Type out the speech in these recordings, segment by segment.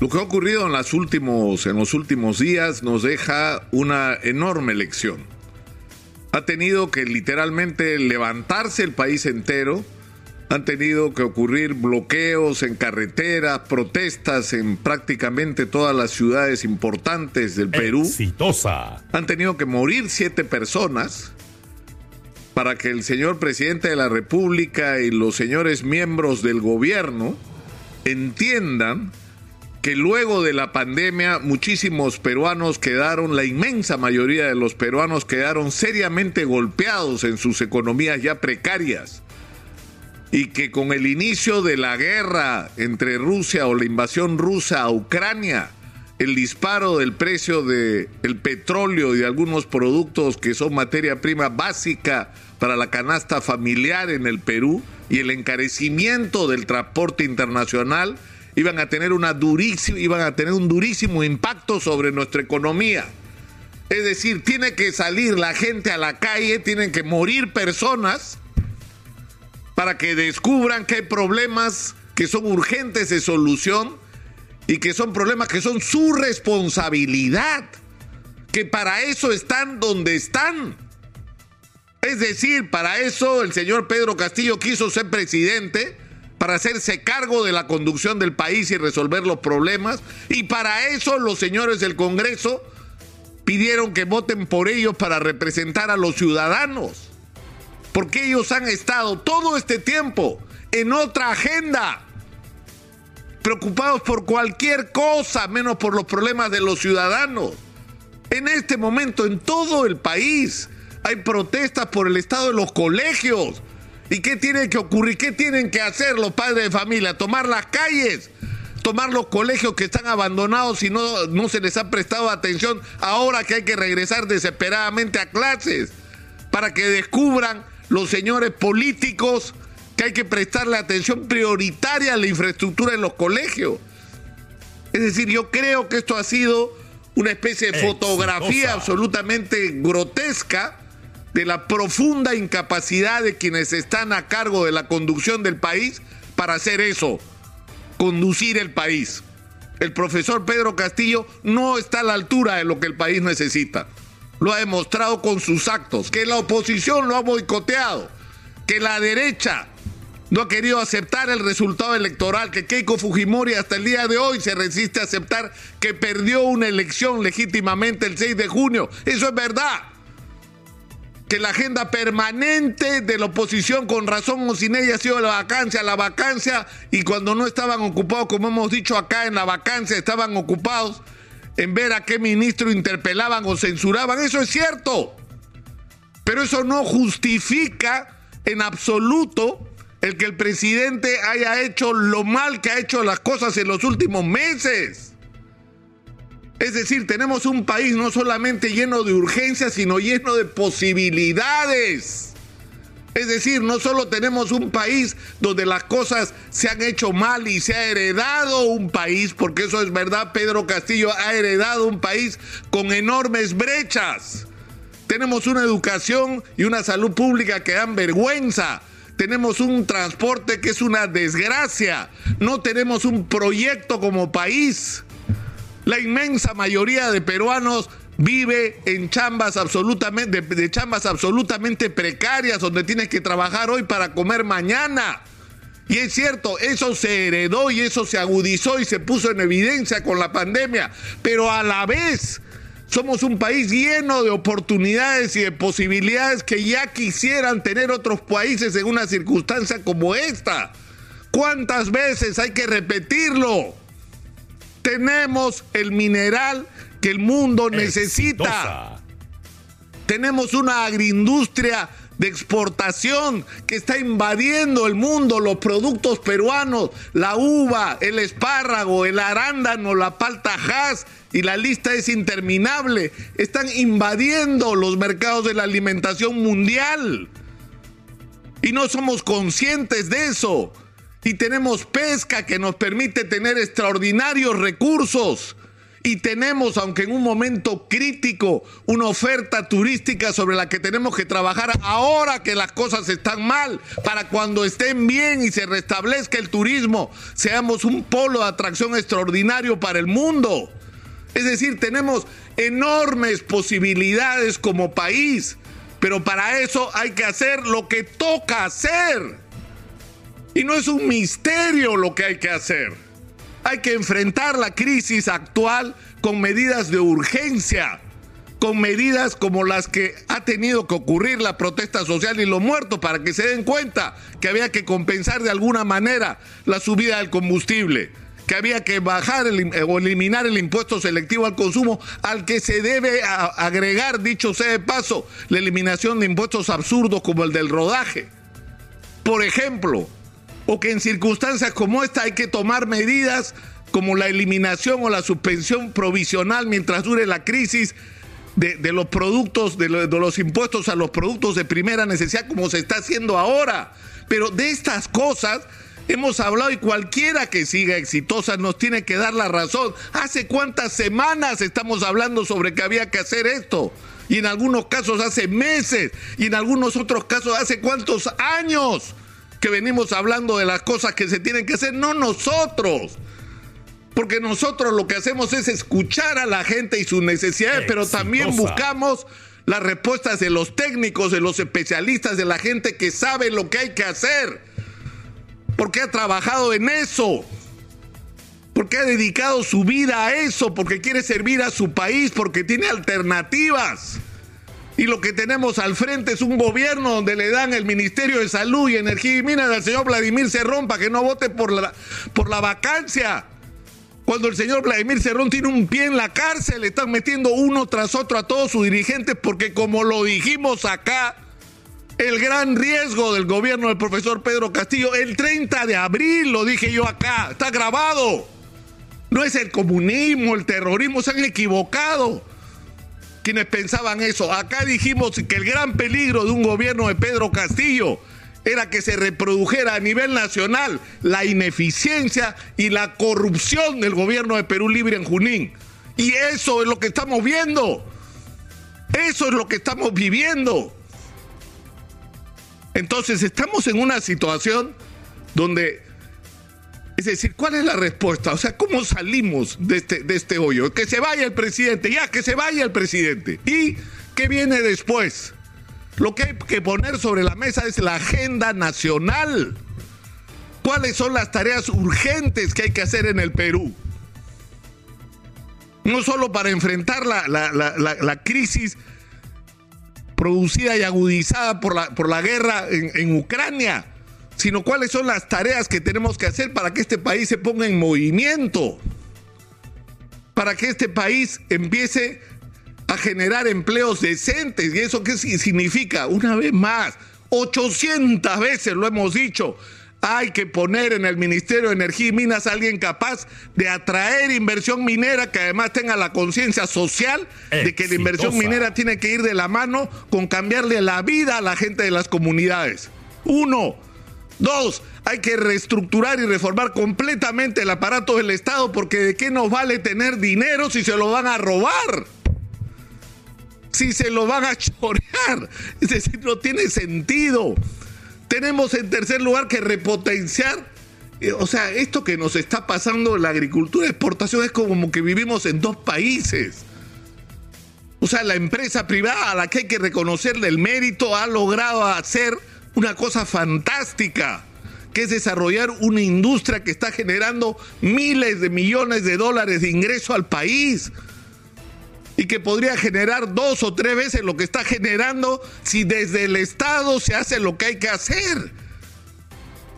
Lo que ha ocurrido en, las últimos, en los últimos días nos deja una enorme lección. Ha tenido que literalmente levantarse el país entero, han tenido que ocurrir bloqueos en carreteras, protestas en prácticamente todas las ciudades importantes del Perú. Exitosa. Han tenido que morir siete personas para que el señor presidente de la República y los señores miembros del gobierno entiendan que luego de la pandemia muchísimos peruanos quedaron, la inmensa mayoría de los peruanos quedaron seriamente golpeados en sus economías ya precarias. Y que con el inicio de la guerra entre Rusia o la invasión rusa a Ucrania, el disparo del precio del el petróleo y de algunos productos que son materia prima básica para la canasta familiar en el Perú y el encarecimiento del transporte internacional iban a tener una iban a tener un durísimo impacto sobre nuestra economía. Es decir, tiene que salir la gente a la calle, tienen que morir personas para que descubran que hay problemas que son urgentes de solución y que son problemas que son su responsabilidad, que para eso están donde están. Es decir, para eso el señor Pedro Castillo quiso ser presidente para hacerse cargo de la conducción del país y resolver los problemas. Y para eso los señores del Congreso pidieron que voten por ellos para representar a los ciudadanos. Porque ellos han estado todo este tiempo en otra agenda, preocupados por cualquier cosa, menos por los problemas de los ciudadanos. En este momento, en todo el país, hay protestas por el estado de los colegios, ¿Y qué tiene que ocurrir? ¿Qué tienen que hacer los padres de familia? Tomar las calles, tomar los colegios que están abandonados y no, no se les ha prestado atención ahora que hay que regresar desesperadamente a clases para que descubran los señores políticos que hay que prestarle atención prioritaria a la infraestructura en los colegios. Es decir, yo creo que esto ha sido una especie de fotografía absolutamente grotesca de la profunda incapacidad de quienes están a cargo de la conducción del país para hacer eso, conducir el país. El profesor Pedro Castillo no está a la altura de lo que el país necesita. Lo ha demostrado con sus actos, que la oposición lo ha boicoteado, que la derecha no ha querido aceptar el resultado electoral, que Keiko Fujimori hasta el día de hoy se resiste a aceptar que perdió una elección legítimamente el 6 de junio. Eso es verdad que la agenda permanente de la oposición, con razón o sin ella, ha sido la vacancia, la vacancia, y cuando no estaban ocupados, como hemos dicho acá en la vacancia, estaban ocupados en ver a qué ministro interpelaban o censuraban. Eso es cierto. Pero eso no justifica en absoluto el que el presidente haya hecho lo mal que ha hecho las cosas en los últimos meses. Es decir, tenemos un país no solamente lleno de urgencias, sino lleno de posibilidades. Es decir, no solo tenemos un país donde las cosas se han hecho mal y se ha heredado un país, porque eso es verdad, Pedro Castillo ha heredado un país con enormes brechas. Tenemos una educación y una salud pública que dan vergüenza. Tenemos un transporte que es una desgracia. No tenemos un proyecto como país. La inmensa mayoría de peruanos vive en chambas absolutamente, de, chambas absolutamente precarias, donde tienes que trabajar hoy para comer mañana. Y es cierto, eso se heredó y eso se agudizó y se puso en evidencia con la pandemia, pero a la vez somos un país lleno de oportunidades y de posibilidades que ya quisieran tener otros países en una circunstancia como esta. ¿Cuántas veces hay que repetirlo? Tenemos el mineral que el mundo necesita. Tenemos una agroindustria de exportación que está invadiendo el mundo, los productos peruanos, la uva, el espárrago, el arándano, la palta hass y la lista es interminable. Están invadiendo los mercados de la alimentación mundial. Y no somos conscientes de eso y tenemos pesca que nos permite tener extraordinarios recursos y tenemos, aunque en un momento crítico, una oferta turística sobre la que tenemos que trabajar ahora que las cosas están mal, para cuando estén bien y se restablezca el turismo, seamos un polo de atracción extraordinario para el mundo. Es decir, tenemos enormes posibilidades como país, pero para eso hay que hacer lo que toca hacer. Y no es un misterio lo que hay que hacer. Hay que enfrentar la crisis actual con medidas de urgencia, con medidas como las que ha tenido que ocurrir la protesta social y los muertos, para que se den cuenta que había que compensar de alguna manera la subida del combustible que había que bajar o eliminar el impuesto selectivo al consumo, al que se debe agregar, dicho sea de paso, la eliminación de impuestos absurdos como el del rodaje. Por ejemplo, o que en circunstancias como esta hay que tomar medidas como la eliminación o la suspensión provisional mientras dure la crisis de, los productos, de, los impuestos a los productos de primera necesidad, como se está haciendo ahora. Pero de estas cosas hemos hablado y cualquiera que siga exitosa nos tiene que dar la razón. ¿Hace cuántas semanas estamos hablando sobre que había que hacer esto? Y en algunos casos hace meses, y en algunos otros casos hace cuántos años que venimos hablando de las cosas que se tienen que hacer, no nosotros. Porque nosotros lo que hacemos es escuchar a la gente y sus necesidades, pero también buscamos las respuestas de los técnicos, de los especialistas, de la gente que sabe lo que hay que hacer. Porque ha trabajado en eso. Porque ha dedicado su vida a eso, porque quiere servir a su país, porque tiene alternativas. Y lo que tenemos al frente es un gobierno donde le dan el Ministerio de Salud y Energía y Minas al señor Vladimir Cerrón para que no vote por la, por la vacancia. Cuando el señor Vladimir Cerrón tiene un pie en la cárcel, le están metiendo uno tras otro a todos sus dirigentes porque como lo dijimos acá, el gran riesgo del gobierno del profesor Pedro Castillo, el 30 de abril, lo dije yo acá, está grabado. No es el comunismo, el terrorismo, se han equivocado quienes pensaban eso. Acá dijimos que el gran peligro de un gobierno de Pedro Castillo era que se reprodujera a nivel nacional la ineficiencia y la corrupción del gobierno de Perú Libre en Junín. Y eso es lo que estamos viendo. Eso es lo que estamos viviendo. Entonces estamos en una situación donde es decir, ¿cuál es la respuesta? O sea, ¿cómo salimos de este, de este hoyo? Que se vaya el presidente, ya, que se vaya el presidente. ¿Y qué viene después? Lo que hay que poner sobre la mesa es la agenda nacional. ¿Cuáles son las tareas urgentes que hay que hacer en el Perú? No solo para enfrentar la, crisis producida y agudizada por la, la guerra en Ucrania, sino cuáles son las tareas que tenemos que hacer para que este país se ponga en movimiento, para que este país empiece a generar empleos decentes. ¿Y eso qué significa? Una vez más, 800 veces lo hemos dicho, hay que poner en el Ministerio de Energía y Minas a alguien capaz de atraer inversión minera que además tenga la conciencia social de que la inversión minera tiene que ir de la mano con cambiarle la vida a la gente de las comunidades. Uno, Dos, hay que reestructurar y reformar completamente el aparato del Estado porque de qué nos vale tener dinero si se lo van a robar. Si se lo van a chorear. Es decir, no tiene sentido. Tenemos en tercer lugar que repotenciar. Eh, o sea, esto que nos está pasando en la agricultura de exportación es como que vivimos en dos países. O sea, la empresa privada a la que hay que reconocerle el mérito ha logrado hacer una cosa fantástica, que es desarrollar una industria que está generando miles de millones de dólares de ingreso al país y que podría generar dos o tres veces lo que está generando si desde el Estado se hace lo que hay que hacer,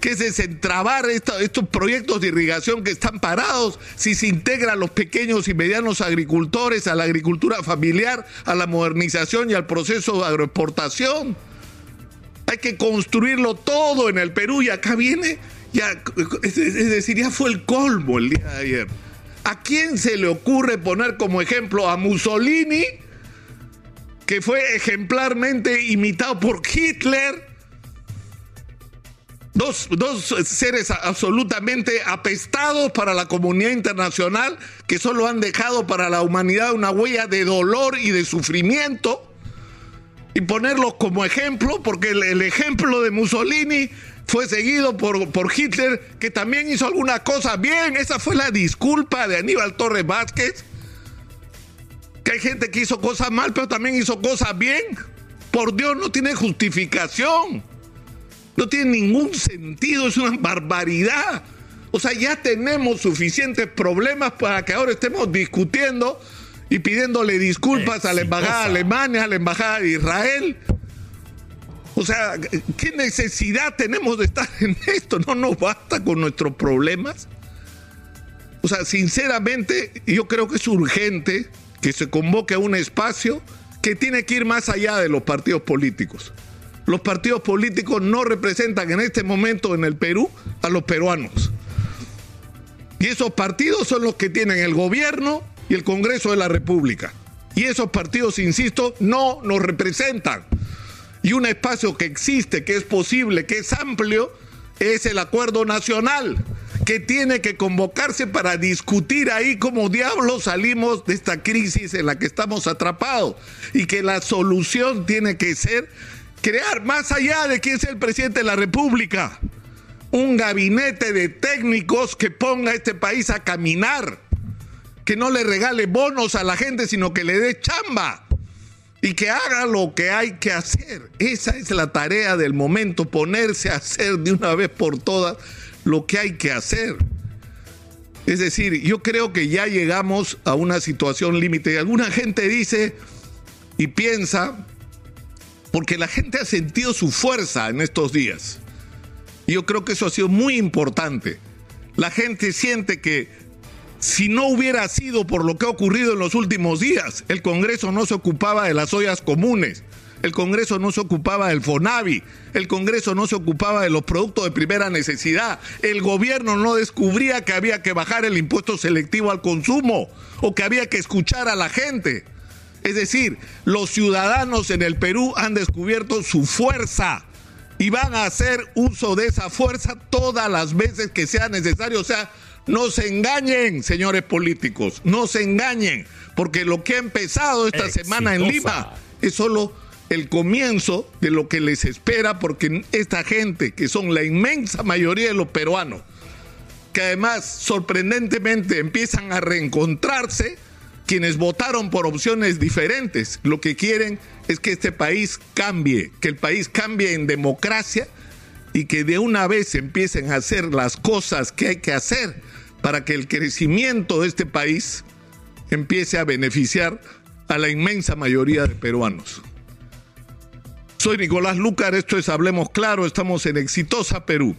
que es desentrabar estos proyectos de irrigación que están parados, si se integran los pequeños y medianos agricultores a la agricultura familiar, a la modernización y al proceso de agroexportación. Hay que construirlo todo en el Perú y acá viene, ya, es decir, ya fue el colmo el día de ayer. ¿A quién se le ocurre poner como ejemplo a Mussolini, que fue ejemplarmente imitado por Hitler? Dos, dos, seres absolutamente apestados para la comunidad internacional que solo han dejado para la humanidad una huella de dolor y de sufrimiento y ponerlos como ejemplo, porque el, ejemplo de Mussolini fue seguido por, por, Hitler, que también hizo alguna cosa bien. Esa fue la disculpa de Aníbal Torres Vázquez. Que hay gente que hizo cosas mal, pero también hizo cosas bien. Por Dios, no tiene justificación. No tiene ningún sentido, es una barbaridad. O sea, ya tenemos suficientes problemas para que ahora estemos discutiendo y pidiéndole disculpas a la embajada de Alemania, a la embajada de Israel. O sea, ¿qué necesidad tenemos de estar en esto? ¿No nos basta con nuestros problemas? O sea, sinceramente, yo creo que es urgente que se convoque a un espacio que tiene que ir más allá de los partidos políticos. Los partidos políticos no representan en este momento en el Perú a los peruanos. Y esos partidos son los que tienen el gobierno y el Congreso de la República. Y esos partidos, insisto, no nos representan. Y un espacio que existe, que es posible, que es amplio, es el acuerdo nacional, que tiene que convocarse para discutir ahí cómo diablos salimos de esta crisis en la que estamos atrapados. Y que la solución tiene que ser crear, más allá de quién es el presidente de la República, un gabinete de técnicos que ponga a este país a caminar que no le regale bonos a la gente, sino que le dé chamba y que haga lo que hay que hacer. Esa es la tarea del momento, ponerse a hacer de una vez por todas lo que hay que hacer. Es decir, yo creo que ya llegamos a una situación límite. Alguna gente dice y piensa, porque la gente ha sentido su fuerza en estos días. Y yo creo que eso ha sido muy importante. La gente siente que si no hubiera sido por lo que ha ocurrido en los últimos días, el Congreso no se ocupaba de las ollas comunes, el Congreso no se ocupaba del FONAVI, el Congreso no se ocupaba de los productos de primera necesidad, el gobierno no descubría que había que bajar el impuesto selectivo al consumo o que había que escuchar a la gente. Es decir, los ciudadanos en el Perú han descubierto su fuerza y van a hacer uso de esa fuerza todas las veces que sea necesario. O sea, no se engañen, señores políticos, no se engañen, porque lo que ha empezado esta semana en Lima es solo el comienzo de lo que les espera, porque esta gente, que son la inmensa mayoría de los peruanos, que además sorprendentemente empiezan a reencontrarse, quienes votaron por opciones diferentes, lo que quieren es que este país cambie, que el país cambie en democracia y que de una vez empiecen a hacer las cosas que hay que hacer para que el crecimiento de este país empiece a beneficiar a la inmensa mayoría de peruanos. Soy Nicolás Lucar, esto es Hablemos Claro, estamos en Exitosa Perú.